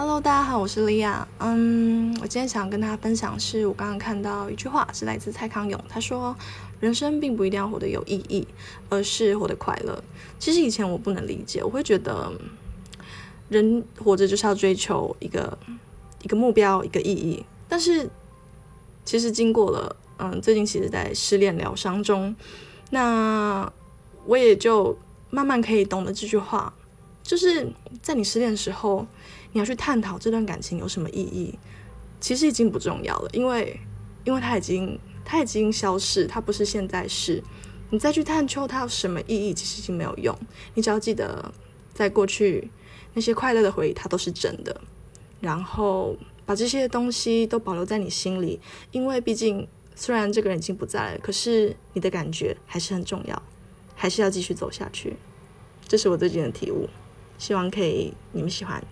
Hello，大家好，我是莉亚。嗯，我今天想跟大家分享是我刚刚看到一句话，是来自蔡康永，他说：“人生并不一定要活得有意义，而是活得快乐。”其实以前我不能理解，我会觉得人活着就是要追求一个一个目标，一个意义。但是其实经过了，嗯，最近其实在失恋疗伤中，那我也就慢慢可以懂得这句话。就是在你失恋的时候，你要去探讨这段感情有什么意义，其实已经不重要了，因为因为它已经它已经消逝，它不是现在式。你再去探究它有什么意义，其实已经没有用。你只要记得，在过去那些快乐的回忆，它都是真的。然后把这些东西都保留在你心里，因为毕竟虽然这个人已经不在了，可是你的感觉还是很重要，还是要继续走下去。这是我最近的体悟。希望可以你们喜欢。